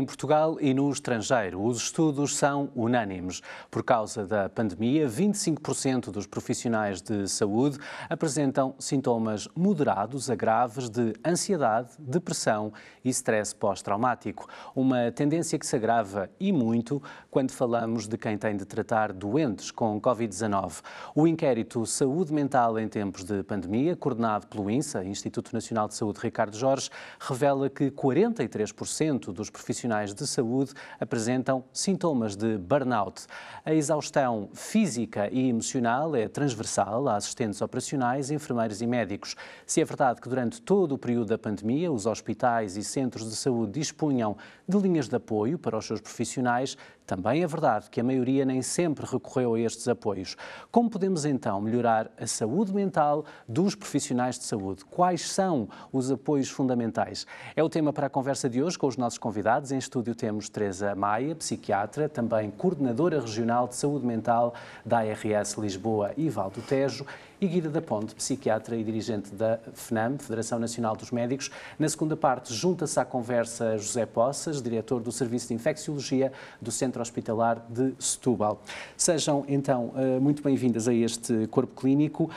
Em Portugal e no estrangeiro, os estudos são unânimes. Por causa da pandemia, 25% dos profissionais de saúde apresentam sintomas moderados a graves de ansiedade, depressão e stress pós-traumático. Uma tendência que se agrava e muito quando falamos de quem tem de tratar doentes com Covid-19. O inquérito Saúde Mental em Tempos de Pandemia, coordenado pelo INSA, Instituto Nacional de Saúde Ricardo Jorge, revela que 43% dos profissionais profissionais de saúde apresentam sintomas de burnout. A exaustão física e emocional é transversal a assistentes operacionais, enfermeiros e médicos. Se é verdade que durante todo o período da pandemia os hospitais e centros de saúde dispunham de linhas de apoio para os seus profissionais, também é verdade que a maioria nem sempre recorreu a estes apoios. Como podemos então melhorar a saúde mental dos profissionais de saúde? Quais são os apoios fundamentais? É o tema para a conversa de hoje com os nossos convidados. Em estúdio temos Teresa Maia, psiquiatra, também coordenadora regional de saúde mental da ARS Lisboa e Valdo Tejo e Guida da Ponte, psiquiatra e dirigente da FNAM, Federação Nacional dos Médicos. Na segunda parte, junta-se à conversa José Poças, diretor do Serviço de Infecciologia do Centro Hospitalar de Setúbal. Sejam, então, eh, muito bem-vindas a este corpo clínico.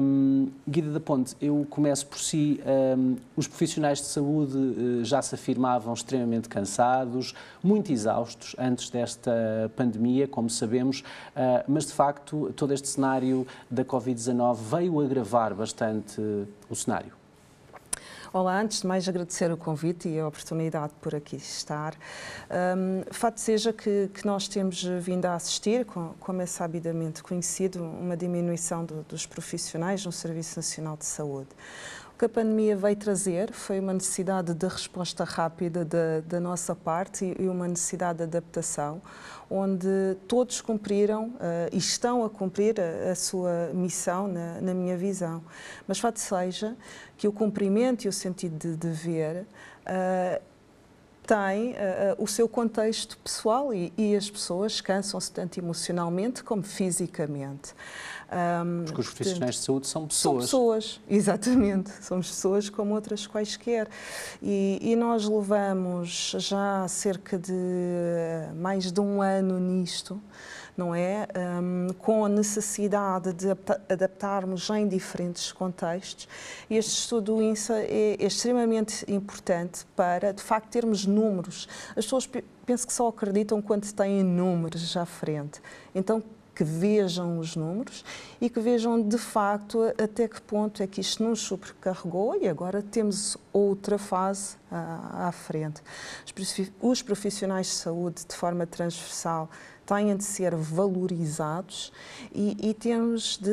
Um, Guida da Ponte, eu começo por si. Um, os profissionais de saúde uh, já se afirmavam extremamente cansados, muito exaustos antes desta pandemia, como sabemos, uh, mas de facto todo este cenário da Covid-19 veio agravar bastante o cenário. Olá, antes de mais agradecer o convite e a oportunidade por aqui estar. Um, fato seja que, que, nós temos vindo a assistir, com, como é sabidamente conhecido, uma diminuição do, dos profissionais no Serviço Nacional de Saúde que a pandemia veio trazer foi uma necessidade de resposta rápida da, da nossa parte e uma necessidade de adaptação, onde todos cumpriram uh, e estão a cumprir a, a sua missão, na, na, minha visão. Mas fato seja que o cumprimento e o sentido de dever uh, tem uh, o seu contexto pessoal e, e as pessoas cansam-se tanto emocionalmente como fisicamente. Um, Porque os profissionais de saúde são pessoas. São pessoas, exatamente. Somos pessoas como outras quaisquer. E, e nós levamos já cerca de mais de um ano nisto não é? Um, com a necessidade de adaptarmos em diferentes contextos. Este estudo do INSA é, é extremamente importante para, de facto, termos números. As pessoas penso que só acreditam quando têm números à frente. Então, que vejam os números e que vejam de facto até que ponto é que isto nos sobrecarregou e agora temos outra fase à, à frente. Os profissionais de saúde, de forma transversal, têm de ser valorizados e, e temos de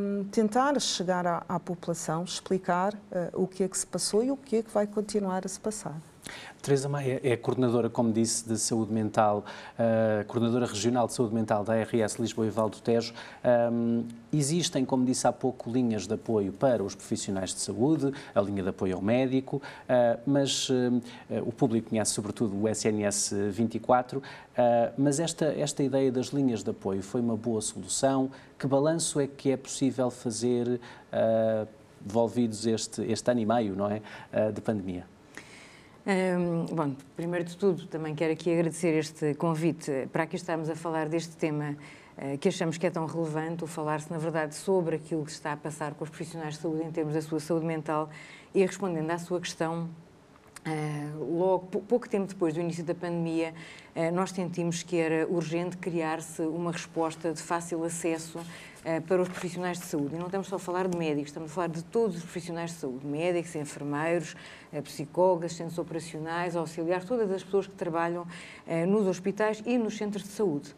um, tentar chegar à, à população, explicar uh, o que é que se passou e o que é que vai continuar a se passar. Teresa Maia é coordenadora, como disse, de saúde mental, uh, coordenadora regional de saúde mental da RS Lisboa e Val do Tejo. Um, existem, como disse há pouco, linhas de apoio para os profissionais de saúde, a linha de apoio ao médico, uh, mas uh, o público conhece sobretudo o SNS 24, mas esta, esta ideia das linhas de apoio foi uma boa solução? Que balanço é que é possível fazer, devolvidos este, este ano e meio, não é, de pandemia? Um, bom, primeiro de tudo, também quero aqui agradecer este convite para aqui estarmos a falar deste tema uh, que achamos que é tão relevante, o falar-se, na verdade, sobre aquilo que está a passar com os profissionais de saúde em termos da sua saúde mental e respondendo à sua questão, Uh, logo, pouco tempo depois do início da pandemia, uh, nós sentimos que era urgente criar-se uma resposta de fácil acesso uh, para os profissionais de saúde. E não estamos só a falar de médicos, estamos a falar de todos os profissionais de saúde: médicos, enfermeiros, psicólogos, assistentes operacionais, auxiliares, todas as pessoas que trabalham nos hospitais e nos centros de saúde.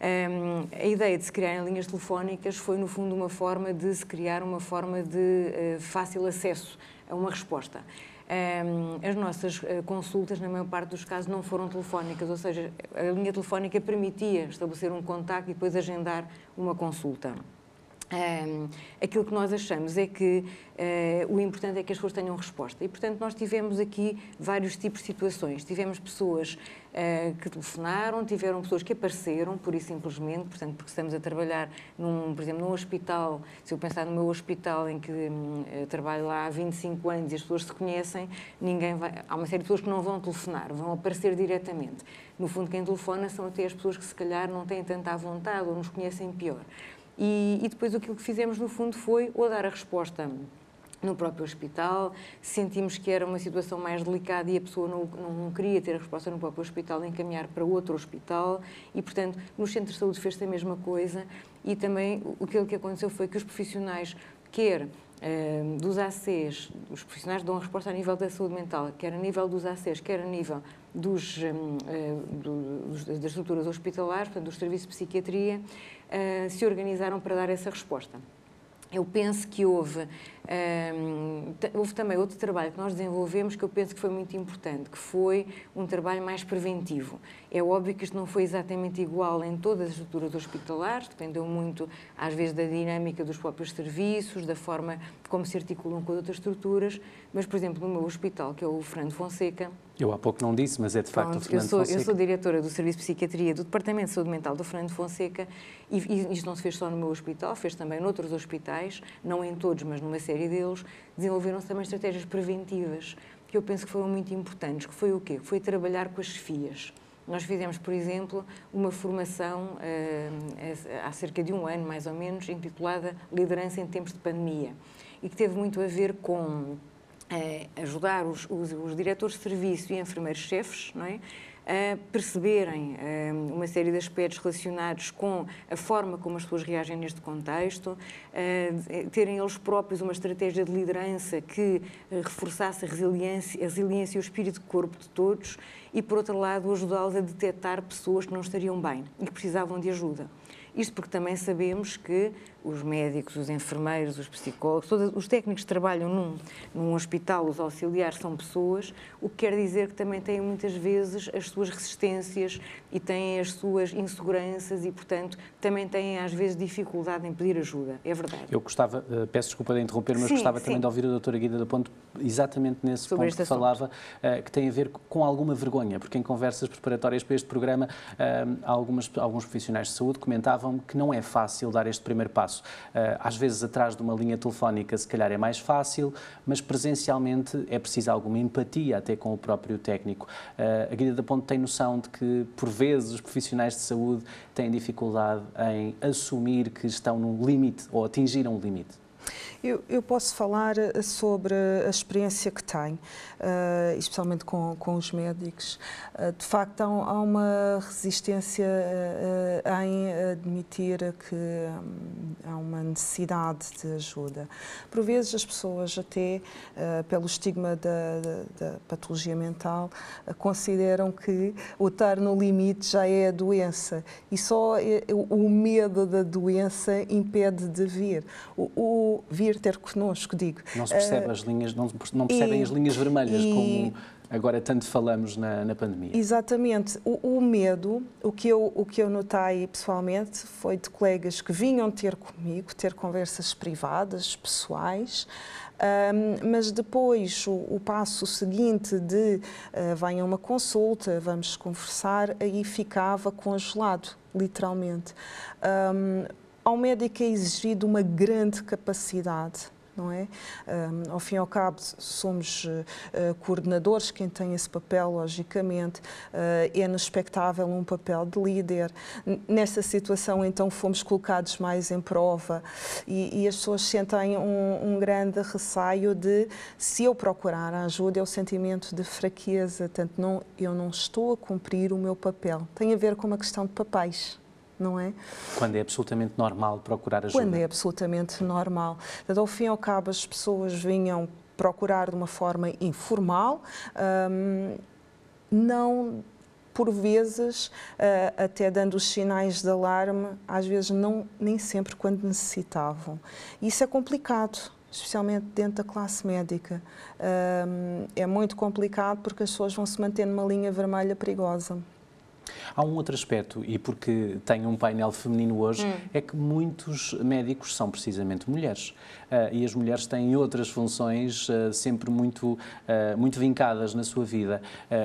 Um, a ideia de se criarem linhas telefónicas foi, no fundo, uma forma de se criar uma forma de fácil acesso a uma resposta as nossas eh, consultas, na maior parte dos casos, não foram telefónicas, ou seja, a linha telefónica permitia estabelecer um contacto e depois agendar uma consulta. Um, aquilo que nós achamos é que uh, o importante é que as pessoas tenham resposta. E, portanto, nós tivemos aqui vários tipos de situações. Tivemos pessoas uh, que telefonaram, tiveram pessoas que apareceram, pura e simplesmente, portanto, porque estamos a trabalhar, num, por exemplo, num hospital, se eu pensar no meu hospital em que um, trabalho lá há 25 anos e as pessoas se conhecem, ninguém vai, há uma série de pessoas que não vão telefonar, vão aparecer diretamente. No fundo, quem telefona são até as pessoas que se calhar não têm tanta vontade ou nos conhecem pior. E, e depois aquilo que fizemos, no fundo, foi ou dar a resposta no próprio hospital, sentimos que era uma situação mais delicada e a pessoa não, não queria ter a resposta no próprio hospital, encaminhar para outro hospital. E, portanto, nos centros de saúde fez-se a mesma coisa. E também aquilo que aconteceu foi que os profissionais, quer eh, dos ACs, os profissionais dão a resposta a nível da saúde mental, quer a nível dos ACs, quer a nível dos, eh, dos, das estruturas hospitalares, portanto, dos serviços de psiquiatria, uh, se organizaram para dar essa resposta. Eu penso que houve, um, eh, houve também outro trabalho que nós desenvolvemos que eu penso que foi muito importante, que foi um trabalho mais preventivo. É óbvio que isto não foi exatamente igual em todas as estruturas hospitalares, dependeu muito, às vezes, da dinâmica dos próprios serviços, da forma como se articulam com outras estruturas, mas, por exemplo, no meu hospital, que é o Fernando Fonseca, eu há pouco não disse, mas é de facto Pronto, o Fernando eu sou, Fonseca. Eu sou diretora do Serviço de Psiquiatria do Departamento de Saúde Mental do Fernando Fonseca e, e isto não se fez só no meu hospital, fez também noutros hospitais, não em todos, mas numa série deles, desenvolveram-se também estratégias preventivas que eu penso que foram muito importantes, que foi o quê? Foi trabalhar com as chefias. Nós fizemos, por exemplo, uma formação uh, há cerca de um ano, mais ou menos, intitulada Liderança em Tempos de Pandemia, e que teve muito a ver com ajudar os, os, os, diretores de serviço e enfermeiros-chefes não é? A perceberem um, uma série de aspectos relacionados com a forma como as pessoas reagem neste contexto, uh, terem eles próprios uma estratégia de liderança que uh, reforçasse a resiliência, a resiliência e o espírito de corpo de todos e, por outro lado, ajudá-los a detectar pessoas que não estariam bem e que precisavam de ajuda. Isto porque também sabemos que os médicos, os enfermeiros, os psicólogos, todos os técnicos que trabalham num, num hospital, os auxiliares, são pessoas, o que quer dizer que também têm muitas vezes as suas resistências e têm as suas inseguranças e, portanto, também têm às vezes dificuldade em pedir ajuda. É verdade. Eu gostava, eh, peço desculpa de interromper, mas sim, gostava sim. também de ouvir a doutora Guida da Ponte exatamente nesse Sobre ponto que assunto. falava, eh, que tem a ver com alguma vergonha, porque em conversas preparatórias para este programa, eh, algumas, alguns profissionais de saúde comentavam que não é fácil dar este primeiro passo passo. Eh, às vezes, atrás de uma linha telefónica, se calhar é mais fácil, mas presencialmente é preciso alguma empatia até com o próprio técnico. Eh, a Guida da Ponte tem noção de que, por vezes, os profissionais de saúde têm dificuldade em assumir que estão no limite ou atingiram o limite. Eu, eu, posso falar eh, sobre a experiência que tenho, uh, especialmente com, com os médicos. Uh, de facto, há, há uma resistência uh, em admitir que um, há uma necessidade de ajuda. Por vezes, as pessoas, até pelo estigma da, da, da patologia mental, consideram que o estar no limite já é a doença e só o medo da doença impede de vir. O, o vir vir ter connosco, digo. Não se percebe uh, as linhas, não, não percebem e, as linhas vermelhas e, como agora tanto falamos na, na pandemia. Exatamente. O, o, medo, o que, eu, o que eu notei pessoalmente foi de colegas que vinham ter comigo, ter conversas privadas, pessoais, um, mas depois o, o, passo seguinte de uh, venha uma consulta, vamos conversar, aí ficava congelado, literalmente. Um, ao médico é exigido uma grande capacidade não é? Ao fim e ao cabo, somos uh, coordenadores, quem tem esse papel, logicamente, uh, é-nos expectável um papel de líder. Nessa situação, então, fomos colocados mais em prova e, e as pessoas sentem um, um, grande receio de, se eu procurar ajuda, é o sentimento de fraqueza, tanto não, eu não estou a cumprir o meu papel. Tem a ver com uma questão de papéis não é? Quando é absolutamente normal procurar ajuda. Quando é absolutamente normal. Portanto, ao fim e ao cabo, as pessoas vinham procurar de uma forma informal, hum, não por vezes, uh, até dando os sinais de alarme, às vezes não, nem sempre quando necessitavam. Isso é complicado, especialmente dentro da classe médica. Um, é muito complicado porque as pessoas vão se manter numa linha vermelha perigosa. Há um outro aspecto, e porque tenho um painel feminino hoje, hum. é que muitos médicos são precisamente mulheres. Uh, e as mulheres têm outras funções uh, sempre muito, uh, muito vincadas na sua vida,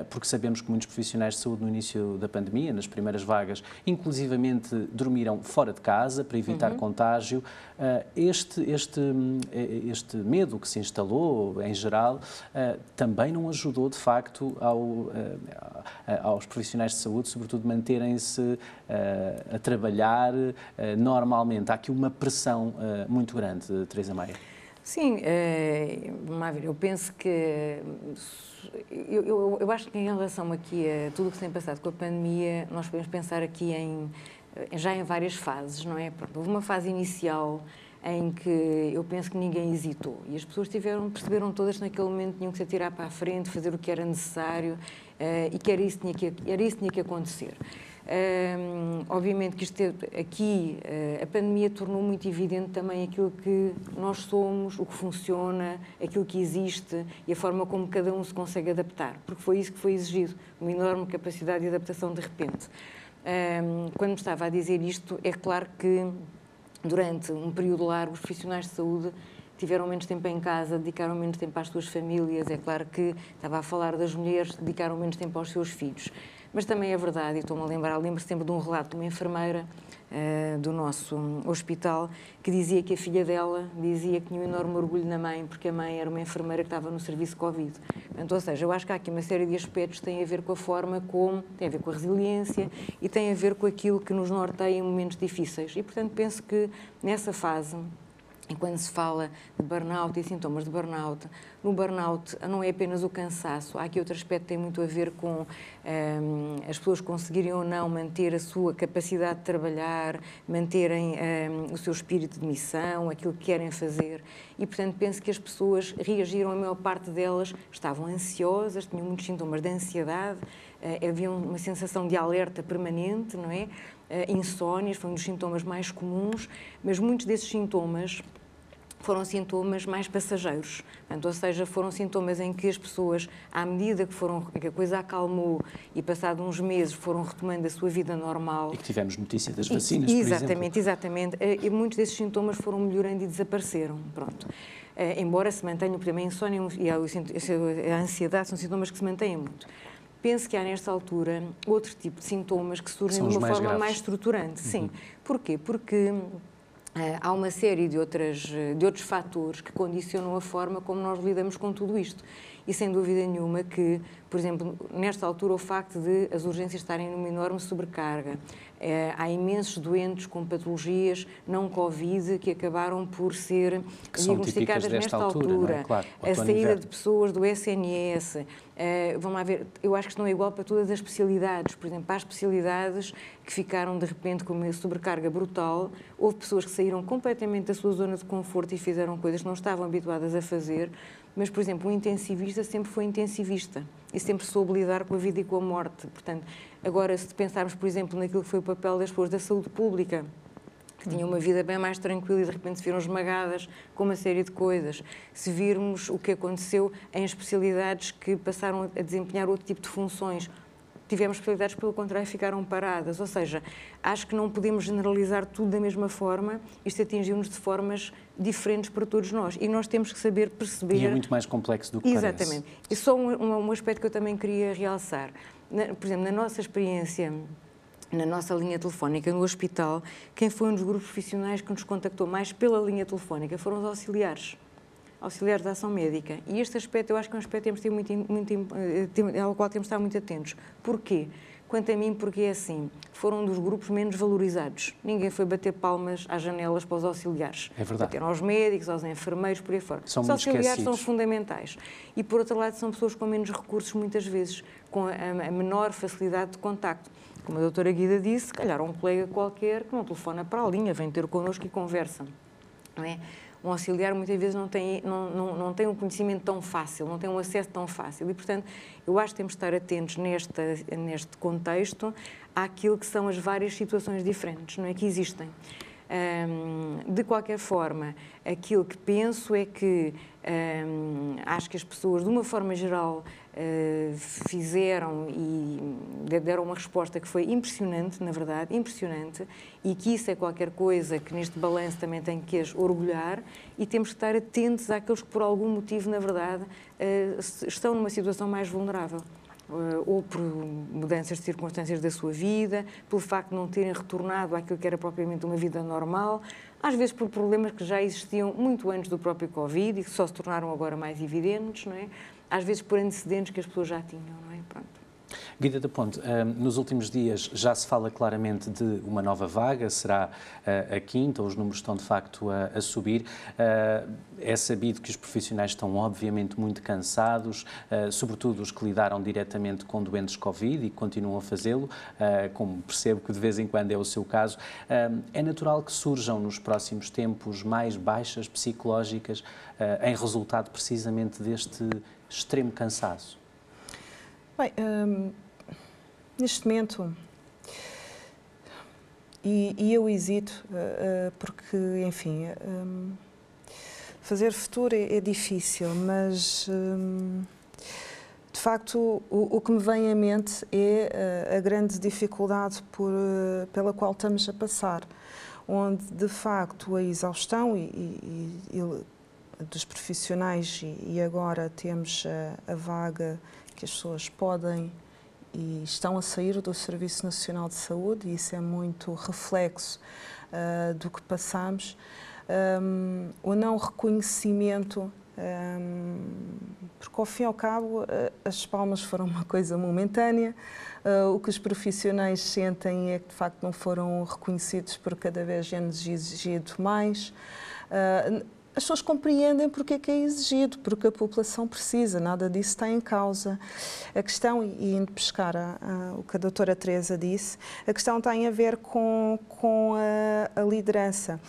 porque sabemos que muitos profissionais de saúde no início da pandemia, nas primeiras vagas, inclusivamente dormiram fora de casa para evitar uhum. contágio. este, este, este medo que se instalou, em geral, também não ajudou, de facto, ao, aos profissionais de saúde, sobretudo, manterem-se a trabalhar normalmente. Há aqui uma pressão muito grande, Teresa Maia. Sim, ver, eu penso que. Eu, eu, eu, acho que em relação aqui a tudo o que tem passado com a pandemia, nós podemos pensar aqui em, já em várias fases, não é? Pronto, houve uma fase inicial em que eu penso que ninguém hesitou e as pessoas tiveram, perceberam todas que naquele momento tinham que se atirar para a frente, fazer o que era necessário uh, e que era isso tinha que, era isso que, tinha que acontecer. Um, obviamente que isto aqui uh, a pandemia tornou muito evidente também aquilo que nós somos, o que funciona, aquilo que existe e a forma como cada um se consegue adaptar, porque foi isso que foi exigido, uma enorme capacidade de adaptação de repente. Um, quando me estava a dizer isto, é claro que durante um período largo os profissionais de saúde tiveram menos tempo em casa, dedicaram menos tempo às suas famílias. É claro que estava a falar das mulheres, dedicaram menos tempo aos seus filhos. Mas também é verdade, e estou-me a lembrar, lembro sempre de um relato de uma enfermeira uh, do nosso hospital que dizia que a filha dela dizia que tinha um enorme orgulho na mãe, porque a mãe era uma enfermeira que estava no serviço Covid. Portanto, ou seja, eu acho que há aqui uma série de aspectos que têm a ver com a forma como, tem a ver com a resiliência e tem a ver com aquilo que nos norteia em momentos difíceis. E, portanto, penso que nessa fase e quando se fala de burnout e sintomas de burnout, no burnout não é apenas o cansaço, há aqui outro aspecto que tem muito a ver com ehm, as pessoas conseguirem ou não manter a sua capacidade de trabalhar, manterem ehm, o seu espírito de missão, aquilo que querem fazer. E, portanto, penso que as pessoas reagiram, a maior parte delas estavam ansiosas, tinham muitos sintomas de ansiedade, uh, havia uma sensação de alerta permanente, não é? Uh, insónias foi um dos sintomas mais comuns, mas muitos desses sintomas foram sintomas mais passageiros. Portanto, ou seja, foram sintomas em que as pessoas, à medida que, foram, que a coisa acalmou e passado uns meses foram retomando a sua vida normal. E que tivemos notícia das vacinas, e, Exatamente, exatamente. Eh, e muitos desses sintomas foram melhorando e desapareceram. Pronto. Eh, embora se mantenham, por exemplo, a insónia e a ansiedade são sintomas que se mantêm muito. Penso que há, nesta altura, outro tipo de sintomas que surgem de uma mais forma graves. mais estruturante. Sim. Uhum. Porquê? Porque há uma série de, outras, de outros fatores que condicionam a forma como nós lidamos com tudo isto. E sem dúvida nenhuma que, por exemplo, nesta altura, o facto de as urgências estarem numa enorme sobrecarga, é, há imensos doentes com patologias não Covid que acabaram por ser que diagnosticadas nesta altura. altura. É? Claro, a saída inverno. de pessoas do SNS. É, vamos lá ver, eu acho que isto não é igual para todas as especialidades. Por exemplo, há especialidades que ficaram de repente com uma sobrecarga brutal. Houve pessoas que saíram completamente da sua zona de conforto e fizeram coisas que não estavam habituadas a fazer. Mas, por exemplo, o intensivista sempre foi intensivista e sempre soube lidar com a vida e com a morte. Portanto, agora, se pensarmos, por exemplo, naquilo que foi o papel das pessoas da saúde pública, que tinham uma vida bem mais tranquila e de repente se viram esmagadas com uma série de coisas. Se virmos o que aconteceu em especialidades que passaram a desempenhar outro tipo de funções, tivemos especialidades, pelo contrário, ficaram paradas. Ou seja, acho que não podemos generalizar tudo da mesma forma, isto atingiu-nos de formas diferentes para todos nós. E nós temos que saber perceber. E é muito mais complexo do que Exatamente. parece. E só um, um, aspecto que eu também queria realçar. Na, por exemplo, na nossa experiência na nossa linha telefónica no hospital, quem foi um dos grupos profissionais que nos contactou mais pela linha telefónica foram os auxiliares auxiliares de ação médica. E este aspecto eu acho que é um aspecto que temos ter muito, muito, eh, ao qual temos de estar muito atentos. Porquê? Quanto a mim, porque é assim, foram um dos grupos menos valorizados. Ninguém foi bater palmas às janelas para os auxiliares. É verdade. Bateram aos médicos, aos enfermeiros, por aí fora. São os auxiliares esquecidos. são fundamentais. E, por outro lado, são pessoas com menos recursos, muitas vezes, com a, a menor facilidade de contacto. Como a doutora Guida disse, se calhar um colega qualquer que não telefona para a linha, vem ter connosco e conversa. Não é? Um auxiliar muitas vezes não tem, não, não, não tem um conhecimento tão fácil, não tem um acesso tão fácil. E, portanto, eu acho que temos de estar atentos neste, neste contexto àquilo que são as várias situações diferentes, não é? Que existem. de qualquer forma, aquilo que penso é que acho que as pessoas, de uma forma geral, fizeram e deram uma resposta que foi impressionante, na verdade, impressionante, e que isso é qualquer coisa que neste balanço também tem que as orgulhar e temos que estar atentos àqueles que, por algum motivo, na verdade, uh, estão numa situação mais vulnerável. Uh, ou por mudanças de circunstâncias da sua vida, pelo facto de não terem retornado àquilo que era propriamente uma vida normal, às vezes por problemas que já existiam muito antes do próprio Covid e que só se tornaram agora mais evidentes, não é? Às vezes por antecedentes que as pessoas já tinham, não é? Pronto. Guida da Ponte, nos últimos dias já se fala claramente de uma nova vaga, será ah, a quinta, os números estão de facto a, subir. Ah, é sabido que os profissionais estão obviamente muito cansados, ah, sobretudo os que lidaram diretamente com doentes Covid e continuam a fazê-lo, como percebo que de vez em quando é o seu caso. É natural que surjam nos próximos tempos mais baixas psicológicas em resultado precisamente deste extremo cansaço? Bem, hum, neste momento, e, e eu hesito, uh, porque, enfim, um, fazer futuro é, é difícil, mas. Um, de facto, o, o, que me vem à mente é a, a grande dificuldade por, pela qual estamos a passar, onde de facto a exaustão e, e, e dos profissionais e, agora temos a, a vaga que as pessoas podem e estão a sair do Serviço Nacional de Saúde, e isso é muito reflexo uh, do que passamos. Um, o não reconhecimento, um, porque ao fim e ao cabo uh, as palmas foram uma coisa momentânea, uh, o que os profissionais sentem é que de facto não foram reconhecidos por cada vez é exigido mais. Uh, as pessoas compreendem porque é que é exigido, porque a população precisa, nada disso está em causa. A questão, e indo pescar a, a, o que a doutora Teresa disse, a questão tem a ver com, com a, a liderança.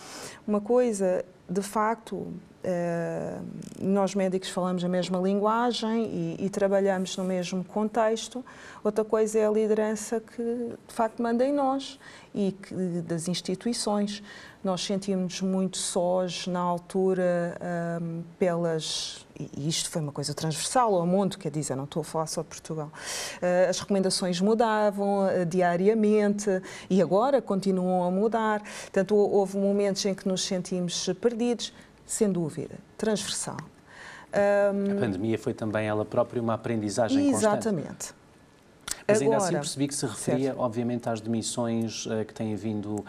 Uma coisa, de facto, Uh, nós médicos falamos a mesma linguagem e, e, trabalhamos no mesmo contexto. Outra coisa é a liderança que de facto manda em nós e que, das instituições. Nós sentimos muito sós na altura um, pelas. E isto foi uma coisa transversal ao mundo, quer dizer, não estou a falar só de Portugal. Uh, as recomendações mudavam uh, diariamente e agora continuam a mudar. Portanto, houve momentos em que nos sentimos perdidos, sem dúvida, transversal. Um, a pandemia foi também ela própria uma aprendizagem exatamente. constante. Mas ainda assim percebi que se referia, certo. obviamente, às demissões uh, que têm vindo uh,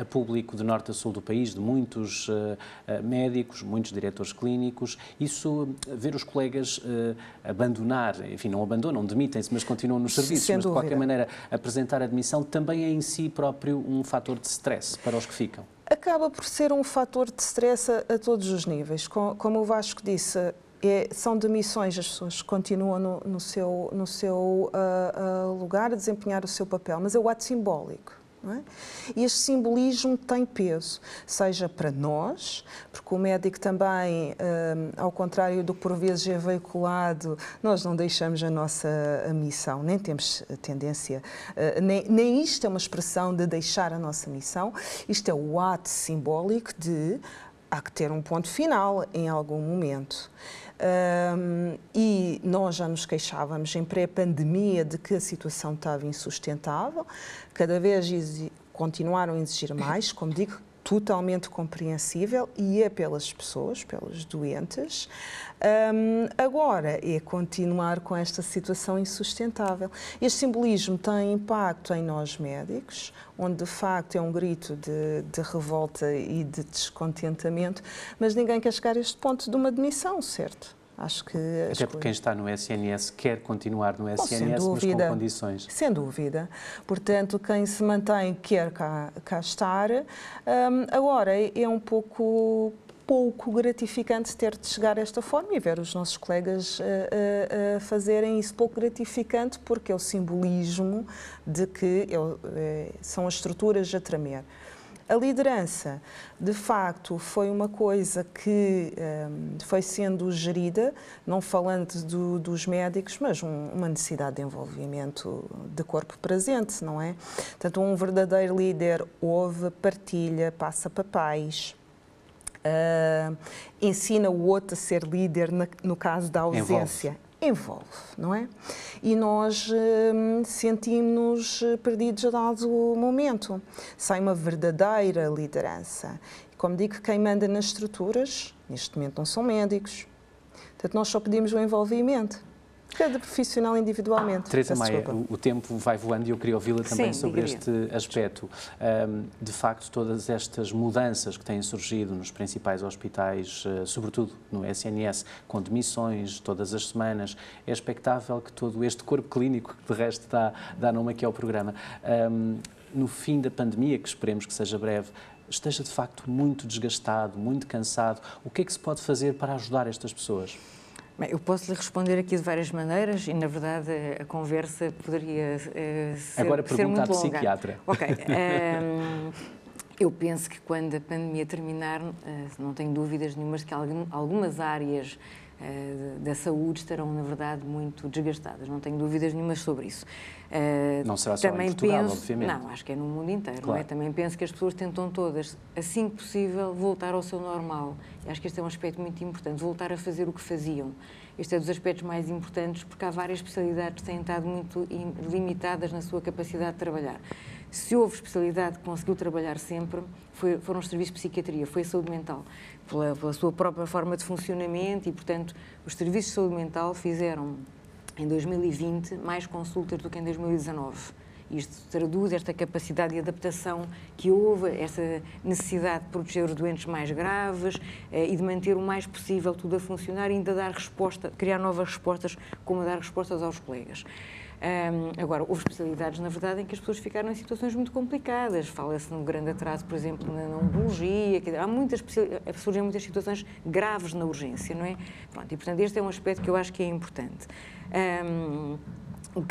a público de norte a sul do país, de muitos uh, médicos, muitos diretores clínicos. Isso, ver os colegas abandonar, enfim, não abandonam, demitem-se, mas continuam nos serviços, mas de qualquer maneira apresentar a demissão também é em si próprio um fator de stress para os que ficam. Acaba por ser um fator de stress a, a todos os níveis. Como o Vasco disse, é, são demissões, as pessoas continuam no, no seu, no seu uh, uh, lugar a desempenhar o seu papel, mas é o ato simbólico. É? Este simbolismo tem peso, seja para nós, porque o médico também, um, ao contrário do que por vezes é veiculado, nós não deixamos a nossa missão, nem temos tendência, uh, nem, nem isto é uma expressão de deixar a nossa missão, isto é o ato simbólico de há que ter um ponto final em algum momento. Um, e nós já nos queixávamos em pré-pandemia de que a situação estava insustentável, cada vez continuaram a exigir mais, como digo, totalmente compreensível e é pelas pessoas, pelos doentes. Um, agora é continuar com esta situação insustentável. Este simbolismo tem impacto em nós médicos, onde de facto é um grito de, de revolta e de descontentamento, mas ninguém quer chegar a este ponto de uma demissão, certo? Acho que Até porque quem está no SNS quer continuar no SNS, Bom, dúvida, mas com condições. Sem dúvida. Portanto, quem se mantém quer cá, cá estar. Um, agora, é um pouco pouco gratificante ter de chegar a esta forma e ver os nossos colegas uh, uh, uh, fazerem isso pouco gratificante porque é o simbolismo de que eu, são as estruturas a tremer. A liderança, de facto, foi uma coisa que um, foi sendo gerida, não falando do, dos médicos, mas um, uma necessidade de envolvimento de corpo presente, não é? Portanto, um verdadeiro líder ouve, partilha, passa papéis. Uh, ensina o outro a ser líder na, no caso da ausência. Envolve não é? E nós hum, sentimos perdidos a dado momento. Sai uma verdadeira liderança. Como digo, quem manda nas estruturas, neste momento não são médicos. Portanto, nós só pedimos o envolvimento cada profissional individualmente. Teresa Maia, o, o, tempo vai voando e eu queria ouvi-la também Sim, sobre este aspecto. Um, de facto, todas estas mudanças que têm surgido nos principais hospitais, uh, sobretudo no SNS, com demissões todas as semanas, é expectável que todo este corpo clínico, que de resto dá, dá nome aqui ao programa, um, no fim da pandemia, que esperemos que seja breve, esteja de facto muito desgastado, muito cansado. O que é que se pode fazer para ajudar estas pessoas? Bem, eu posso lhe responder aqui de várias maneiras e, na verdade, a conversa poderia uh, ser, Agora ser muito longa. psiquiatra. Ok. Um, ehm, eu penso que quando a pandemia terminar, uh, não tenho dúvidas nenhumas que algumas áreas uh, da saúde estarão, na verdade, muito desgastadas. Não tenho dúvidas nenhumas sobre isso. Uh, não será só também em Portugal, penso, obviamente. Não, acho que é no mundo inteiro. Claro. É? Também penso que as pessoas tentam todas, assim que possível, voltar ao seu normal. E acho que este é um aspecto muito importante, voltar a fazer o que faziam. Este é dos aspectos mais importantes porque há várias especialidades que têm estado muito limitadas na sua capacidade de trabalhar. Se houve especialidade que conseguiu trabalhar sempre, foi, foram os serviços de psiquiatria, foi a saúde mental, pela, pela sua própria forma de funcionamento e, portanto, os serviços de saúde mental fizeram em 2020 mais consultas do que em 2019. Isto traduz esta capacidade de adaptação que houve, essa necessidade de proteger os doentes mais graves eh, e de manter o mais possível tudo a funcionar e ainda dar resposta, criar novas respostas, como dar respostas aos colegas. Um, agora, houve especialidades, na verdade, em que as pessoas ficaram em situações muito complicadas. Fala-se num grande atraso, por exemplo, na oncologia. Há muitas, surgem muitas situações graves na urgência, não é? Pronto, e, portanto, este é um aspecto que eu acho que é importante. Um,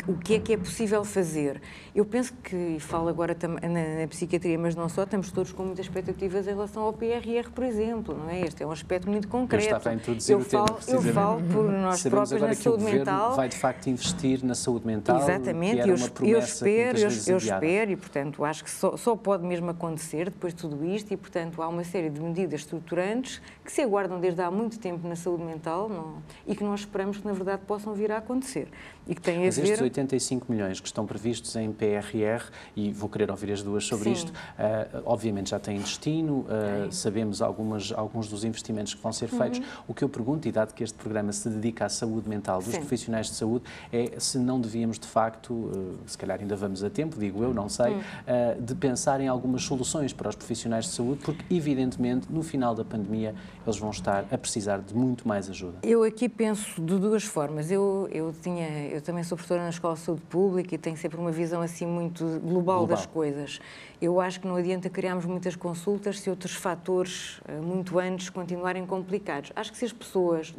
o que é que é possível fazer? Eu penso que, e falo agora na, na, psiquiatria, mas não só, estamos todos com muitas expectativas em relação ao PRR, por exemplo, não é? Este é um aspecto muito concreto. Eu estava a introduzir eu o tema, falo, Eu falo por nós Sabemos próprios na saúde mental. vai, de facto, investir na saúde mental, Exatamente, eu, eu, espero, eu, eu espero, e, portanto, acho que só, só pode mesmo acontecer depois de tudo isto, e, portanto, há uma série de medidas estruturantes que se aguardam desde há muito tempo na saúde mental não, e que nós esperamos que, na verdade, possam vir a acontecer. E que têm a ver... estes 85 milhões que estão previstos em PRR, e vou querer ouvir as duas sobre Sim. isto, uh, obviamente já têm destino, uh, sabemos algumas, alguns dos investimentos que vão ser feitos. Uhum. O que eu pergunto, e dado que este programa se dedica à saúde mental dos Sim. profissionais de saúde, é se não devíamos, de facto, uh, se calhar ainda vamos a tempo, digo eu, não sei, uhum. de pensar em algumas soluções para os profissionais de saúde, porque, evidentemente, no final da pandemia, eles vão estar a precisar de muito mais ajuda. Eu aqui penso de duas formas. Eu, eu, tinha, eu também sou professora na Escola de Saúde Pública e tenho sempre uma visão assim muito global, global. das coisas. Eu acho que não adianta criarmos muitas consultas se outros fatores, eh, muito antes, continuarem complicados. Acho que se as pessoas.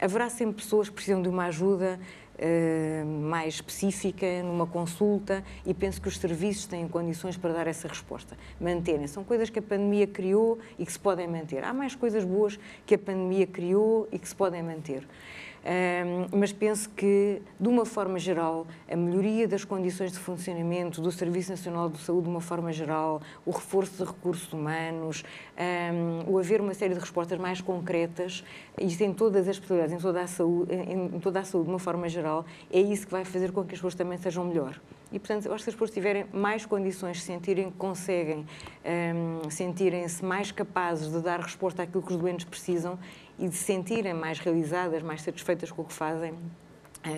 Haverá sempre pessoas que precisam de uma ajuda Uh, mais específica numa consulta e penso que os serviços têm condições para dar essa resposta. Manterem. São coisas que a pandemia criou e que se podem manter. Há mais coisas boas que a pandemia criou e que se podem manter mas penso que, de uma forma geral, a melhoria das condições de funcionamento do Serviço Nacional de Saúde, de uma forma geral, o reforço de recursos humanos, o haver uma série de respostas mais concretas, isso em todas as especialidades, em toda a saúde, em toda a saúde de uma forma geral, é isso que vai fazer com que as pessoas também sejam melhor. E, portanto, eu acho que as pessoas tiverem mais condições sentirem que conseguem, um, sentirem-se mais capazes de dar resposta àquilo que os doentes precisam e de se sentirem mais realizadas, mais satisfeitas com o que fazem,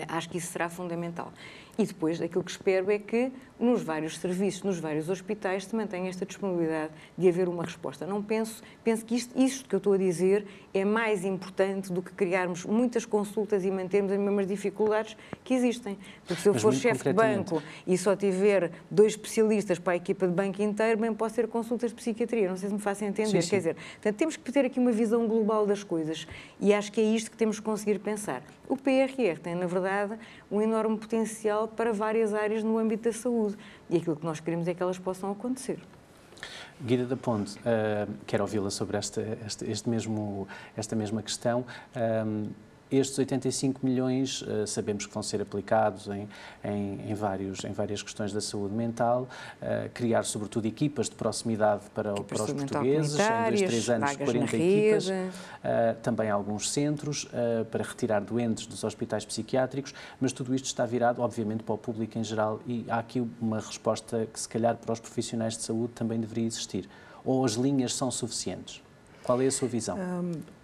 acho que isso será fundamental. E depois, aquilo que espero é que nos vários serviços, nos vários hospitais, se mantenha esta disponibilidade de haver uma resposta. Não penso, penso que isto, isto que eu estou a dizer é mais importante do que criarmos muitas consultas e mantermos as mesmas dificuldades que existem. Porque se eu Mas for chefe de banco e só tiver dois especialistas para a equipa de banco inteiro, bem posso ter consultas de psiquiatria. Não sei se me faço entender. Sim, sim. Quer dizer, portanto, temos que ter aqui uma visão global das coisas e acho que é isto que temos que conseguir pensar. O PRR tem, na verdade, um enorme potencial para várias áreas no âmbito da saúde e aquilo que nós queremos é que elas possam acontecer. Guida da Ponte, uh, quero ouvi-la sobre esta, este, este, mesmo, esta mesma questão. Um, estes 85 milhões uh, sabemos que vão ser aplicados em, em, em, vários, em várias questões da saúde mental, uh, criar sobretudo equipas de proximidade para, para os portugueses, em dois, três anos 40 equipas, uh, também alguns centros para retirar doentes dos hospitais psiquiátricos, mas tudo isto está virado obviamente para o público em geral e há aqui uma resposta que se calhar para os profissionais de saúde também deveria existir. Ou as linhas são suficientes? Qual é a sua visão? Um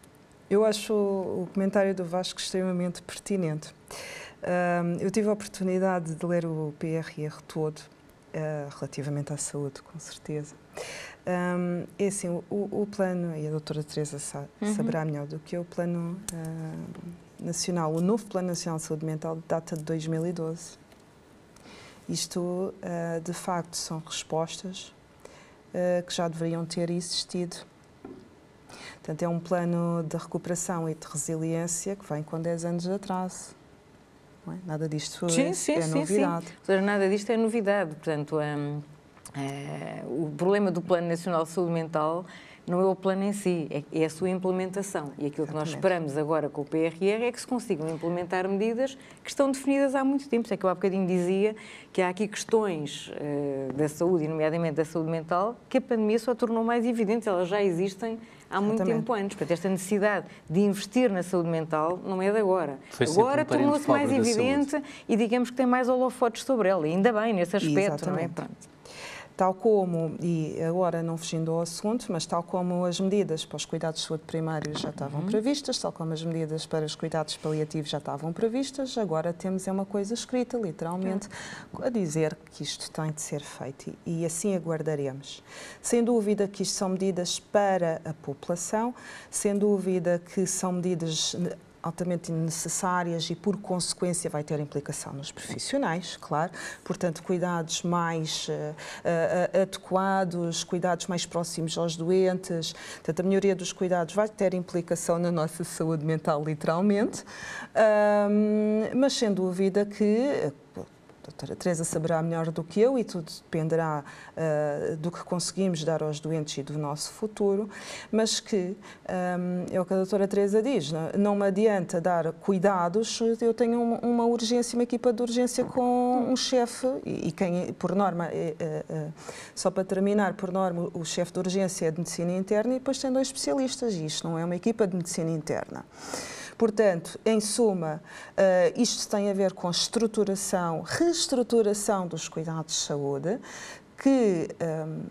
eu acho o comentário do Vasco extremamente pertinente. eu tive a oportunidade de ler o PRR todo, uh, relativamente à saúde, com certeza. Um, é assim, o, o, plano, e a doutora Teresa sa uhum. saberá melhor do que eu, o plano uh, nacional, o novo plano nacional de saúde mental data de 2012. Isto, uh, de facto, são respostas que já deveriam ter existido Portanto, é um plano de recuperação e de resiliência que vem com 10 anos de atraso. É? Nada disto sim, sim, é sim, novidade. Sim. Nada disto é novidade. Portanto, é, o problema do Plano Nacional de Saúde Mental não é o plano em si, é, é a sua implementação. E aquilo Exatamente. que nós esperamos agora com o PRR é que se consigam implementar medidas que estão definidas há muito tempo. É que eu há bocadinho dizia que há aqui questões uh, da saúde, nomeadamente da saúde mental, que a pandemia só tornou mais evidentes. Elas já existem há muito Exatamente. tempo antes. Portanto, esta necessidade de investir na saúde mental não é de agora. Foi agora um tornou-se mais evidente e digamos que tem mais holofotes sobre ela. E ainda bem nesse aspecto, Exatamente. não é? Pronto tal como, e agora não fugindo ao assunto, mas tal como as medidas para os cuidados de saúde primários já estavam uhum. previstas, tal como as medidas para os cuidados paliativos já estavam previstas, agora temos é uma coisa escrita, literalmente, a dizer que isto tem de ser feito e, e assim aguardaremos. Sem dúvida que isto são medidas para a população, sem dúvida que são medidas altamente necessárias e, por consequência, vai ter implicação nos profissionais, claro. Portanto, cuidados mais uh, uh, adequados, cuidados mais próximos aos doentes. Portanto, a melhoria dos cuidados vai ter implicação na nossa saúde mental, literalmente. Um, mas, sem dúvida que doutora Teresa saberá melhor do que eu e tudo dependerá uh, do que conseguimos dar aos doentes e do nosso futuro, mas que um, é o que a doutora Teresa diz, não, não me adianta dar cuidados, eu tenho uma, uma urgência, uma equipa de urgência com um chefe e, e, quem, por norma, é, é, é, só para terminar, por norma, o chefe de urgência é de medicina interna e depois tem dois especialistas e isto não é uma equipa de medicina interna. Portanto, em suma, uh, isto tem a ver com estruturação, reestruturação dos cuidados de saúde, que, um, ehm,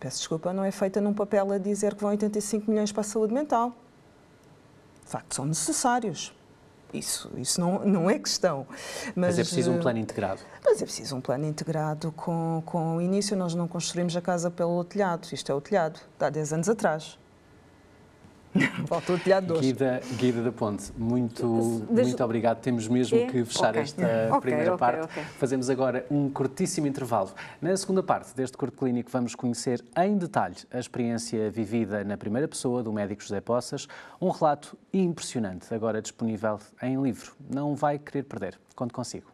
peço desculpa, não é feita num papel a dizer que vão 85 milhões para a saúde mental. De facto, são necessários. Isso, isso não, não é questão. Mas, mas, é preciso um plano integrado. Mas é preciso um plano integrado com, com o início. Nós não construímos a casa pelo telhado. Isto é o telhado, há 10 anos atrás. Faltou o telhado doce. Guida, Guida da Ponte, muito, muito obrigado. Temos mesmo é? que fechar okay. esta okay, primeira okay, parte. Fazemos agora um curtíssimo intervalo. Na segunda parte deste curto clínico vamos conhecer em detalhe a experiência vivida na primeira pessoa do médico José Poças, um relato impressionante, agora disponível em livro. Não vai querer perder. Conto consigo.